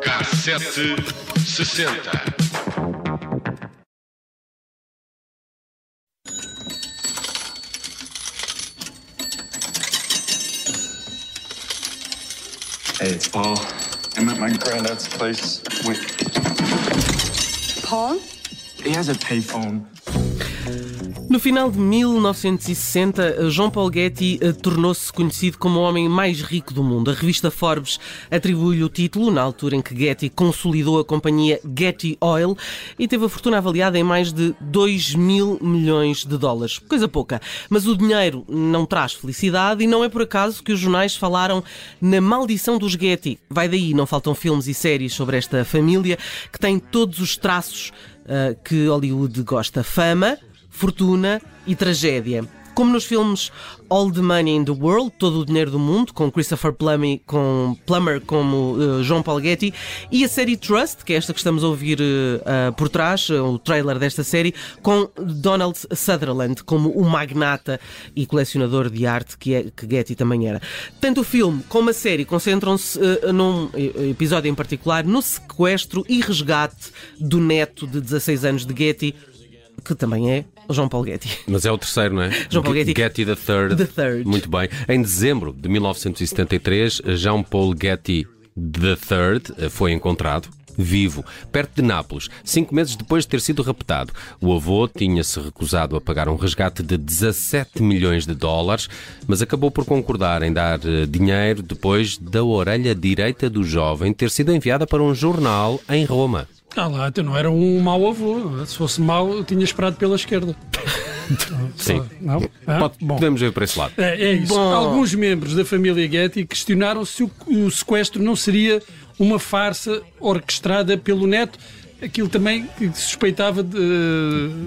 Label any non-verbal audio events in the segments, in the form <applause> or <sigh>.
Cassete sessenta. Hey, it's Paul. I'm at my granddad's place. Wait, Paul? He has a payphone. No final de 1960, João Paul Getty eh, tornou-se conhecido como o homem mais rico do mundo. A revista Forbes atribui-lhe o título na altura em que Getty consolidou a companhia Getty Oil e teve a fortuna avaliada em mais de 2 mil milhões de dólares. Coisa pouca. Mas o dinheiro não traz felicidade e não é por acaso que os jornais falaram na maldição dos Getty. Vai daí, não faltam filmes e séries sobre esta família que tem todos os traços que Hollywood gosta. Fama, fortuna e tragédia. Como nos filmes All the Money in the World, Todo o Dinheiro do Mundo, com Christopher Plummer, com Plummer como uh, João Getty, e a série Trust, que é esta que estamos a ouvir uh, uh, por trás, o trailer desta série, com Donald Sutherland como o magnata e colecionador de arte que, é, que Getty também era. Tanto o filme como a série concentram-se num episódio em particular no sequestro e resgate do neto de 16 anos de Getty, que também é João Paul Getty. Mas é o terceiro, não é? <laughs> João Paul Getty. Getty the Third. The Third. Muito bem. Em dezembro de 1973, Jean Paul Getty the Third foi encontrado vivo, perto de Nápoles, cinco meses depois de ter sido raptado. O avô tinha-se recusado a pagar um resgate de 17 milhões de dólares, mas acabou por concordar em dar eh, dinheiro depois da orelha direita do jovem ter sido enviada para um jornal em Roma. Ah lá, então não era um mau avô. Se fosse mau, eu tinha esperado pela esquerda. <laughs> Sim. Não? Ah, Pode- bom. podemos ver por esse lado. É, é isso. Bom. Alguns membros da família Getty questionaram se o, o sequestro não seria uma farsa orquestrada pelo neto. Aquilo também que suspeitava de,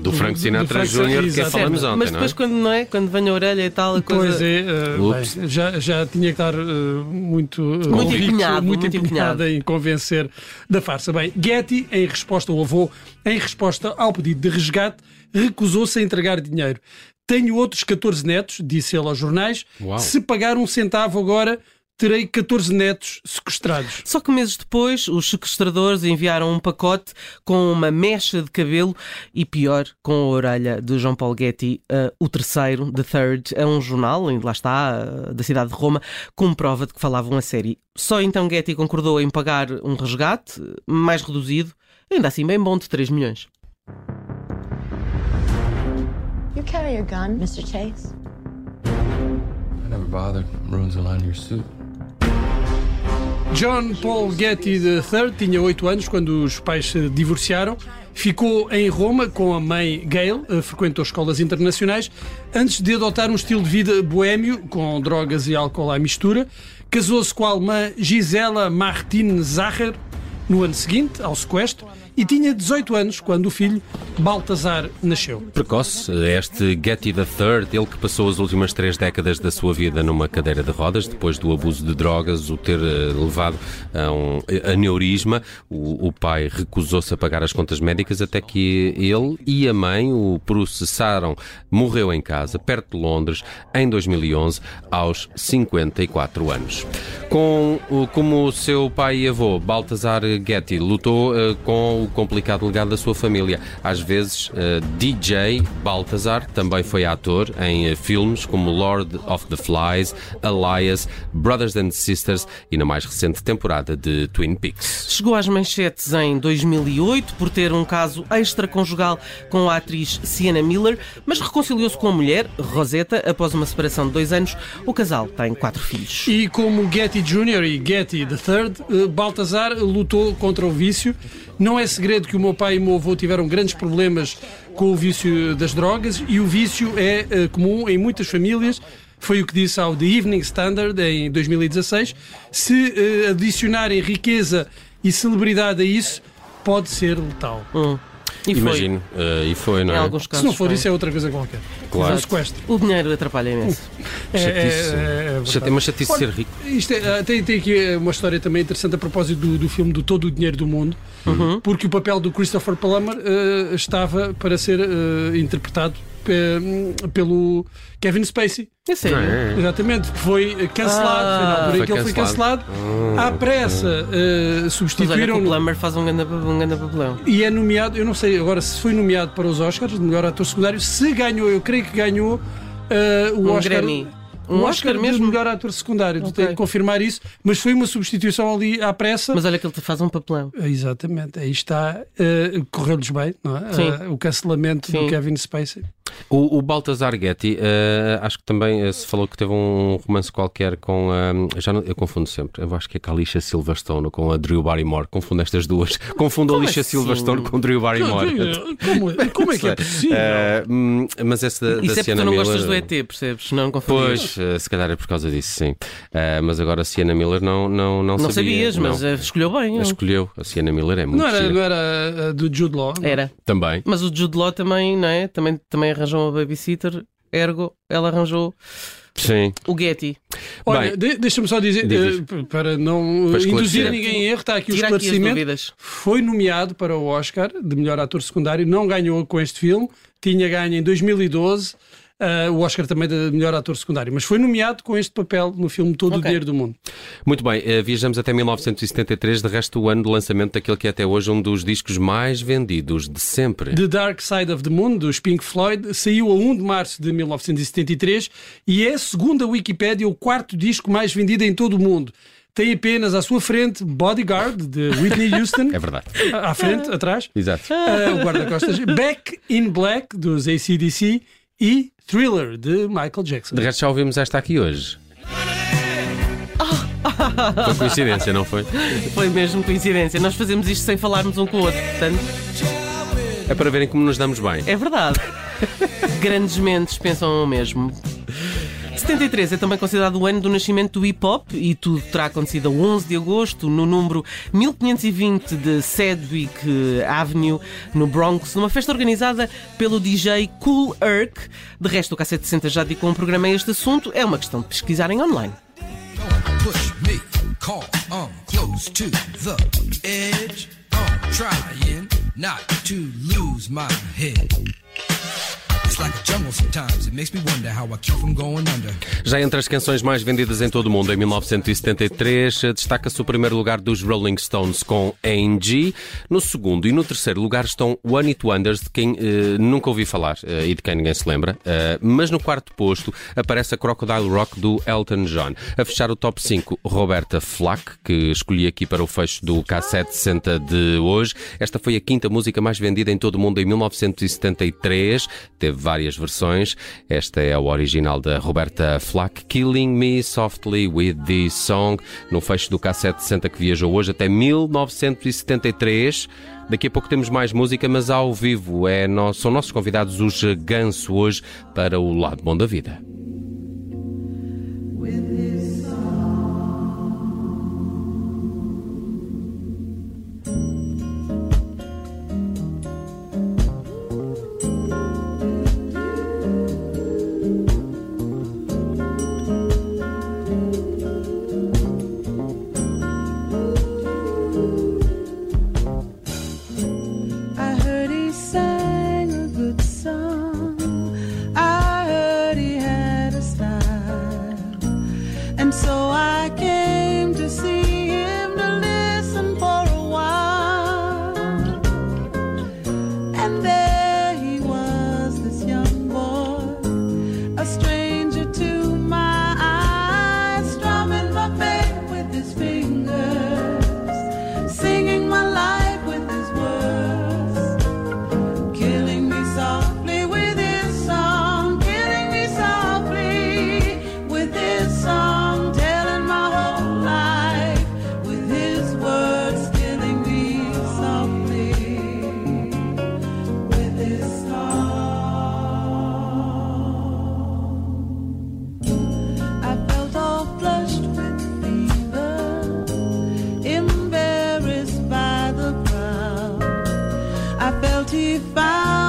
Do Frank Sinatra Jr., que é falamos ontem, Mas não é? depois, quando não é? Quando vem a orelha e tal, a coisa. Pois é, uh, já, já tinha que estar uh, muito, uh, Muito convicto, empenhado, muito muito empenhado empenhado. em convencer da farsa. Bem, Getty, em resposta ao avô, em resposta ao pedido de resgate, recusou-se a entregar dinheiro. Tenho outros 14 netos, disse ele aos jornais. Uau. Se pagar um centavo agora, terei 14 netos sequestrados. Só que meses depois, os sequestradores enviaram um pacote com uma mecha de cabelo e, pior, com a orelha de João Paul Getty, uh, o terceiro, The Third, é um jornal, lá está, uh, da cidade de Roma, com prova de que falavam a série. Só então Getty concordou em pagar um resgate, mais reduzido, ainda assim bem bom, de 3 milhões. You carry a gun, Mr. Chase? I never bothered. Ruins the line of your suit. John Paul Getty III tinha 8 anos quando os pais se divorciaram. Ficou em Roma com a mãe Gail, eh, frequentou escolas internacionais, antes de adotar um estilo de vida boêmio, com drogas e álcool à mistura. Casou-se com a alemã Gisela Martin Zacher no ano seguinte, ao sequestro, e tinha 18 anos quando o filho Baltazar nasceu. Precoce, este Getty III, ele que passou as últimas três décadas da sua vida numa cadeira de rodas, depois do abuso de drogas, o ter eh, levado a um aneurisma, o, o pai recusou-se a pagar as contas médicas até que ele e a mãe o processaram. Morreu em casa, perto de Londres, em 2011, aos 54 anos. Com, como o seu pai e avô, Baltazar Getty, lutou eh, com o complicado legado da sua família. Às vezes, eh, DJ Baltazar também foi ator em eh, filmes como Lord of the Flies, Elias, Brothers and Sisters e na mais recente temporada de Twin Peaks. Chegou às manchetes em 2008 por ter um caso extraconjugal com a atriz Sienna Miller, mas reconciliou-se com a mulher, Rosetta, após uma separação de dois anos. O casal tem quatro filhos. E como Getty Jr. e Getty III, eh, Baltazar lutou contra o vício. Não é segredo que o meu pai e o meu avô tiveram grandes problemas com o vício das drogas e o vício é eh, comum em muitas famílias. Foi o que disse ao The Evening Standard em 2016. Se eh, adicionarem riqueza e celebridade a isso, pode ser letal. Hum. E foi. Imagino. eh, e foi, não Em é? alguns Se casos. não for foi. isso, é outra coisa qualquer. Claro. É um sequestro. O dinheiro atrapalha imenso. É, Chatice. é, é verdade. Chate- Mas chatice Olha, ser rico. Isto é, ah, tem, tem aqui uma história também interessante a propósito do, do filme do Todo o Dinheiro do Mundo, Uhum. porque o papel do Christopher Plummer ah, estava para ser ah, interpretado pelo Kevin Spacey. É sério. É. Exatamente, foi cancelado. Ah. foi na altura em Foi que ele foi cancelado. cancelado. À pressa, ah, Mas olha que o. Plummer faz um grande, um grande papelão. E é nomeado, eu não sei agora se foi nomeado para os Oscars de melhor ator secundário. Se ganhou, eu creio que ganhou ah, o Um Oscar. Grammy. Um Um Oscar Oscar mesmo? de melhor ator secundário, Ok. tenho que confirmar isso, mas foi uma substituição ali à pressa. Mas olha que ele te faz um papelão. Exatamente, aí está, eh, correu-lhes bem, não é? Sim. Eh, o cancelamento Sim. do Kevin Spacey. O, o Baltasar Getty, eh, acho que também eh, se falou que teve um romance qualquer com. eh, já não- eu confundo sempre. Eu acho que é com a Alicia Silverstone ou com a Drew Barrymore. Confundo estas duas. <laughs> Confundo a Alicia assim? Silverstone com Drew Barrymore. Como, como é que é possível? Hum, mas essa da, da Isso é porque Sienna tu não Miller. gostas do ET, percebes? Não confundias. Pois, se calhar é por causa disso, sim. Mas agora a Sienna Miller não, não, não, Não sabia. sabias, mas não. escolheu bem. Escolheu. A Sienna Miller é muito não, era, não era do Jude Law? Era. Também. Mas o Jude Law também, não é? Também, também arranjou uma babysitter, ergo, ela arranjou Sim. o Getty. Olha, de- deixa-me só dizer, diz, p- para não Para induzir ninguém em erro, está aqui o Tira aqui as esclarecimento. dúvidas. Foi nomeado para o Oscar de melhor ator secundário, não ganhou com este filme, tinha ganho em 2012 eh, o Oscar também de melhor ator secundário, mas foi nomeado com este papel no filme Todo o Ok. Dinheiro do Mundo. Muito bem, eh, viajamos até 1973, de resto o ano de lançamento daquele que é até hoje um dos discos mais vendidos de sempre. The Dark Side of the Moon, dos Pink Floyd, saiu a 1 de março de 1973 e é, segundo a Wikipédia, o quarto disco mais vendido em todo o mundo. Tem apenas à sua frente Bodyguard, de Whitney <laughs> Houston. É verdade. À frente, atrás. Exato. Ah, o guarda-costas. Back in Black, dos ACDC. E Thriller, de Michael Jackson. De resto já ouvimos esta aqui hoje. <laughs> Foi coincidência, não foi? Foi mesmo coincidência. Nós fazemos isto sem falarmos um com o outro, portanto, É para verem como nos damos bem. é verdade. <laughs> Grandes mentes pensam o mesmo. 73 é também considerado o ano do nascimento do hip hop e tudo terá acontecido a 11 de agosto no número 1520 de Sedgwick Avenue, no Bronx, numa festa organizada pelo DJ Cool Herc. De resto, o K760 já dedicou um programa a este assunto, é uma questão de pesquisarem online. push Já entre as canções mais vendidas em todo o mundo em 1973, eh, destaca-se o primeiro lugar dos Rolling Stones com A&G. No segundo e no terceiro lugar estão One It Wonders, de quem eh, nunca ouvi falar eh, e de quem ninguém se lembra. Eh, mas no quarto posto aparece a Crocodile Rock do Elton John. A fechar o top 5, Roberta Flack, que escolhi aqui para o fecho do K760 de hoje. Esta foi a quinta música mais vendida em todo o mundo em 1973. Teve várias versões. Esta é a original da Roberta Flack, Killing Me Softly with This Song, no fecho do K760 que viajou hoje até 1973. Daqui a pouco temos mais música, mas ao vivo é, no- são nossos convidados os Ganso hoje para o lado bom da vida. finally found.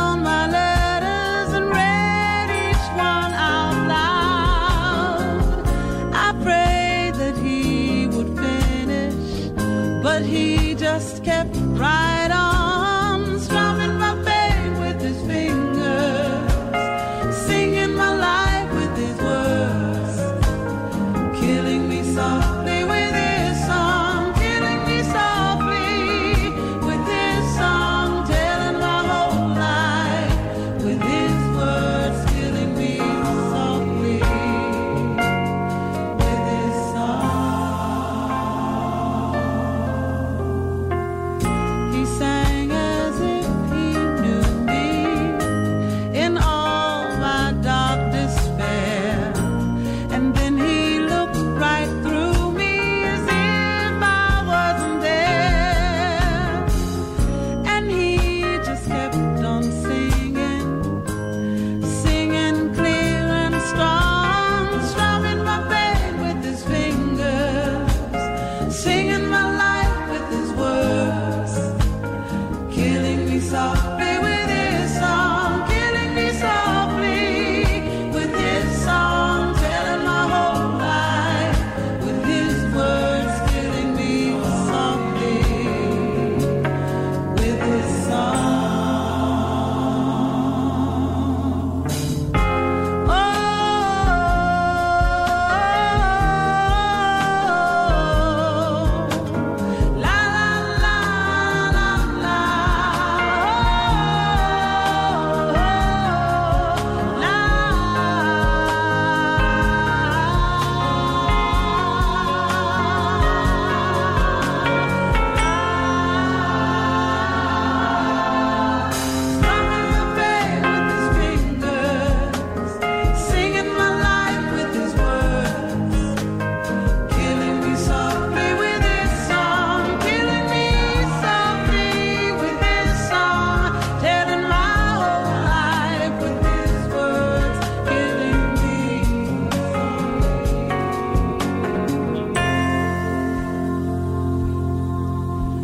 soft.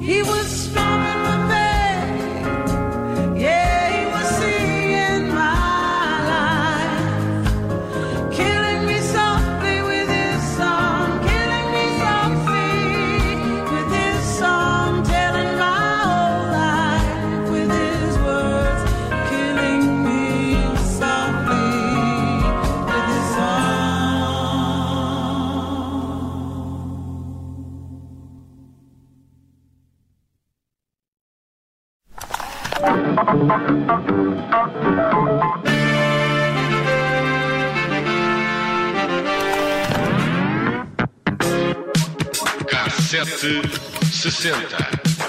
He was strong Cassete sessenta.